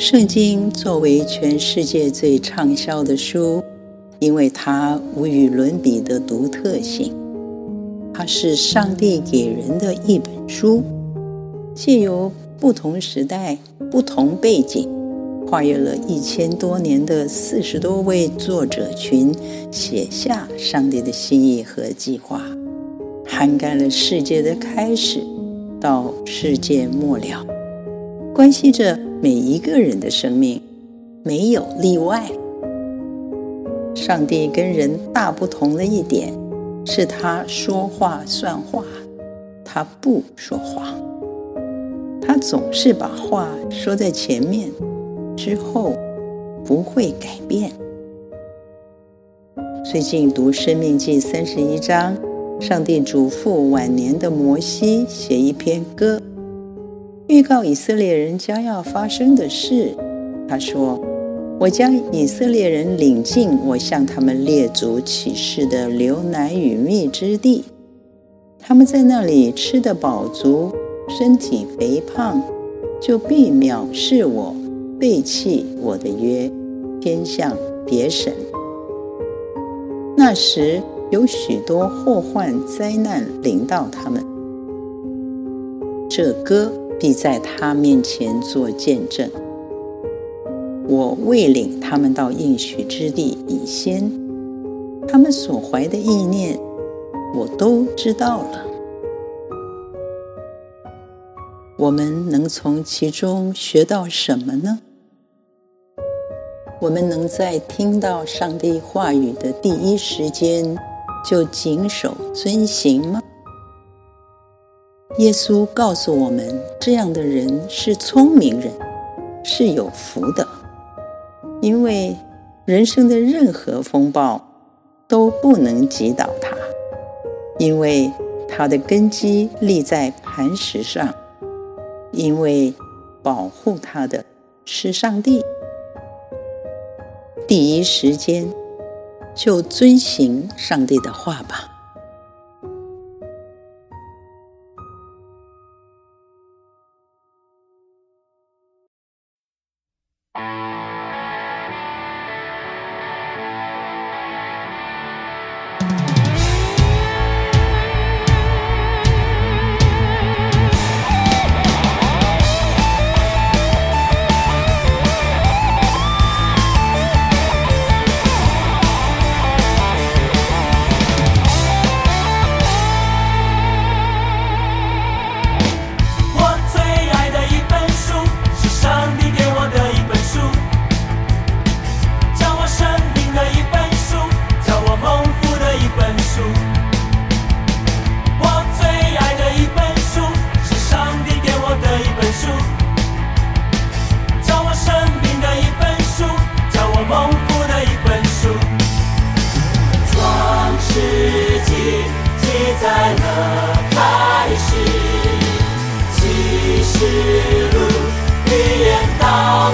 圣经作为全世界最畅销的书，因为它无与伦比的独特性。它是上帝给人的一本书，借由不同时代、不同背景，跨越了一千多年的四十多位作者群，写下上帝的心意和计划，涵盖了世界的开始到世界末了，关系着每一个人的生命，没有例外。上帝跟人大不同的一点。是他说话算话，他不说谎，他总是把话说在前面，之后不会改变。最近读《生命记》三十一章，上帝嘱咐晚年的摩西写一篇歌，预告以色列人将要发生的事。他说。我将以色列人领进我向他们列祖起誓的流奶与蜜之地，他们在那里吃得饱足，身体肥胖，就必藐视我，背弃我的约，偏向别神。那时有许多祸患灾难临到他们，这歌必在他面前做见证。我未领他们到应许之地以先，他们所怀的意念，我都知道了。我们能从其中学到什么呢？我们能在听到上帝话语的第一时间就谨守遵行吗？耶稣告诉我们，这样的人是聪明人，是有福的。因为人生的任何风暴都不能击倒他，因为他的根基立在磐石上，因为保护他的是上帝。第一时间就遵行上帝的话吧。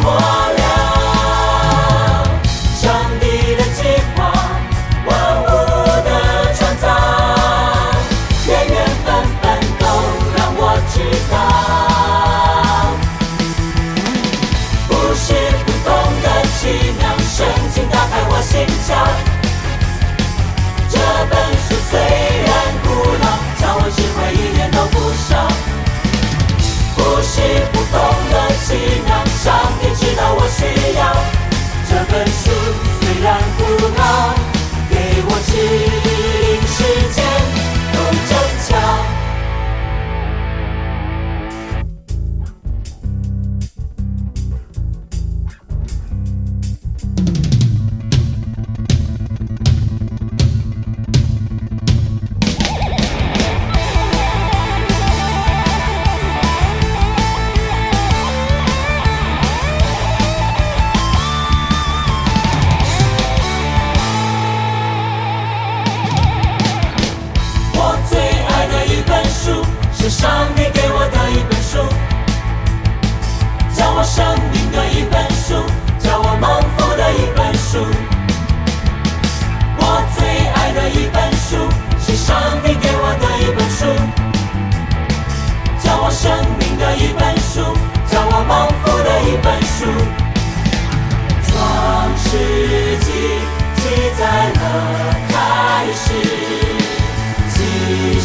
活了，上帝的计划，万物的创造，原原本本都让我知道。不是普通的奇妙，神经打开我心窍。信仰，上帝知道我需要。这本书虽然古老。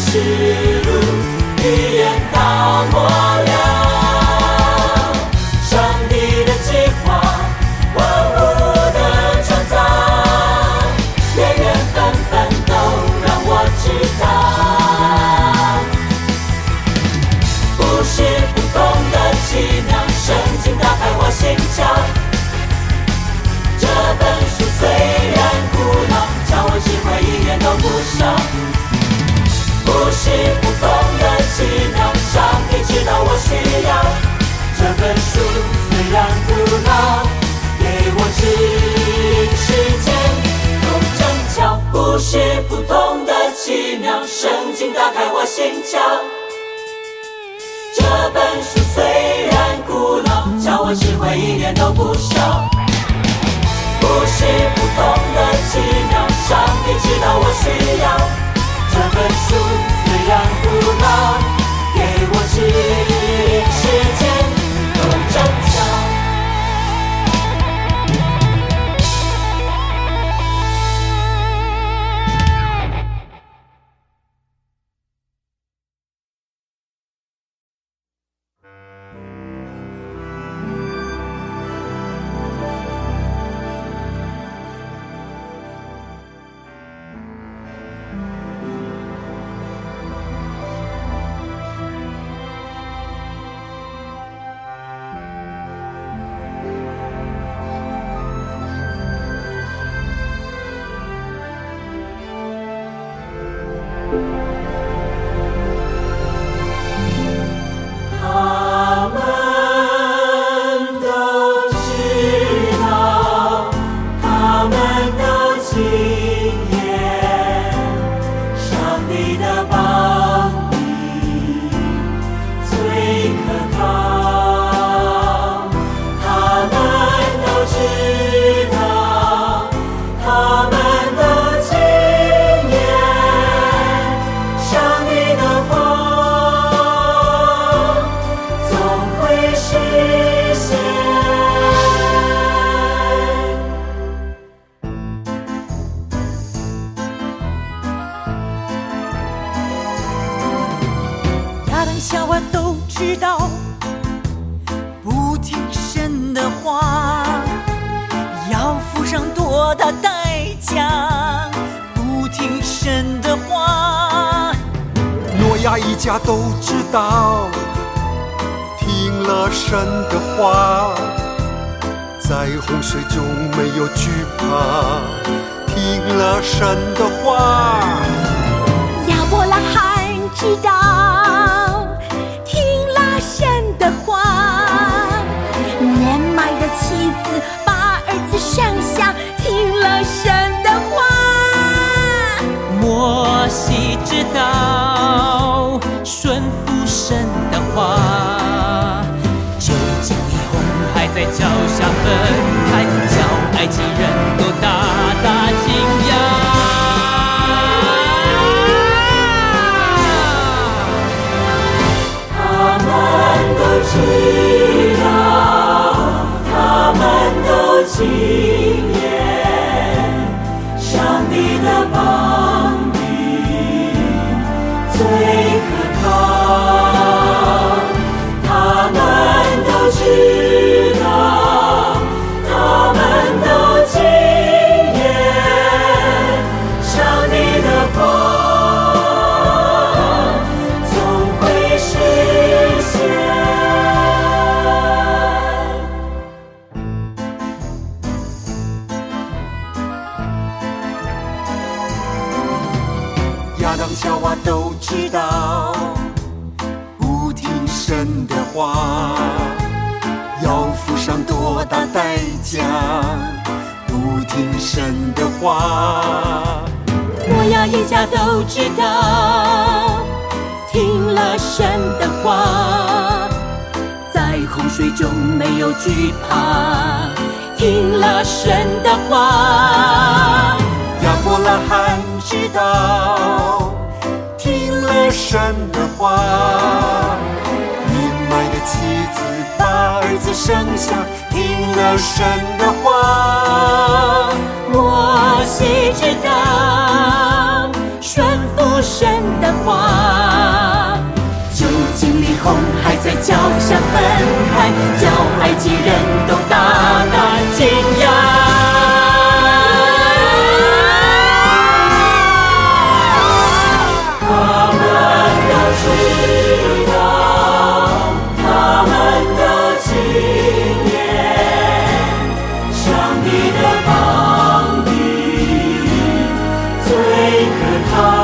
see. 需要。这本书虽然古老，给我指引时间。用正巧不是普通的奇妙，圣经打开我心窍。这本书虽然古老，叫我智慧一点都不少。不是普通的奇妙，上帝知道我需要。这本书虽然古老，给我指。我的代价不听神的话诺亚一家都知道听了神的话在洪水中没有惧怕听了神的话。及人都大大惊讶。他们都知道，他们都经验上帝的宝不听神的话，我要一家都知道，听了神的话，在洪水中没有惧怕。听了神的话，亚伯拉罕知道，听了神的话，子声响，听了神的话。摩西知道顺服神的话，就经历红海在脚下分开，叫埃及人。没可靠。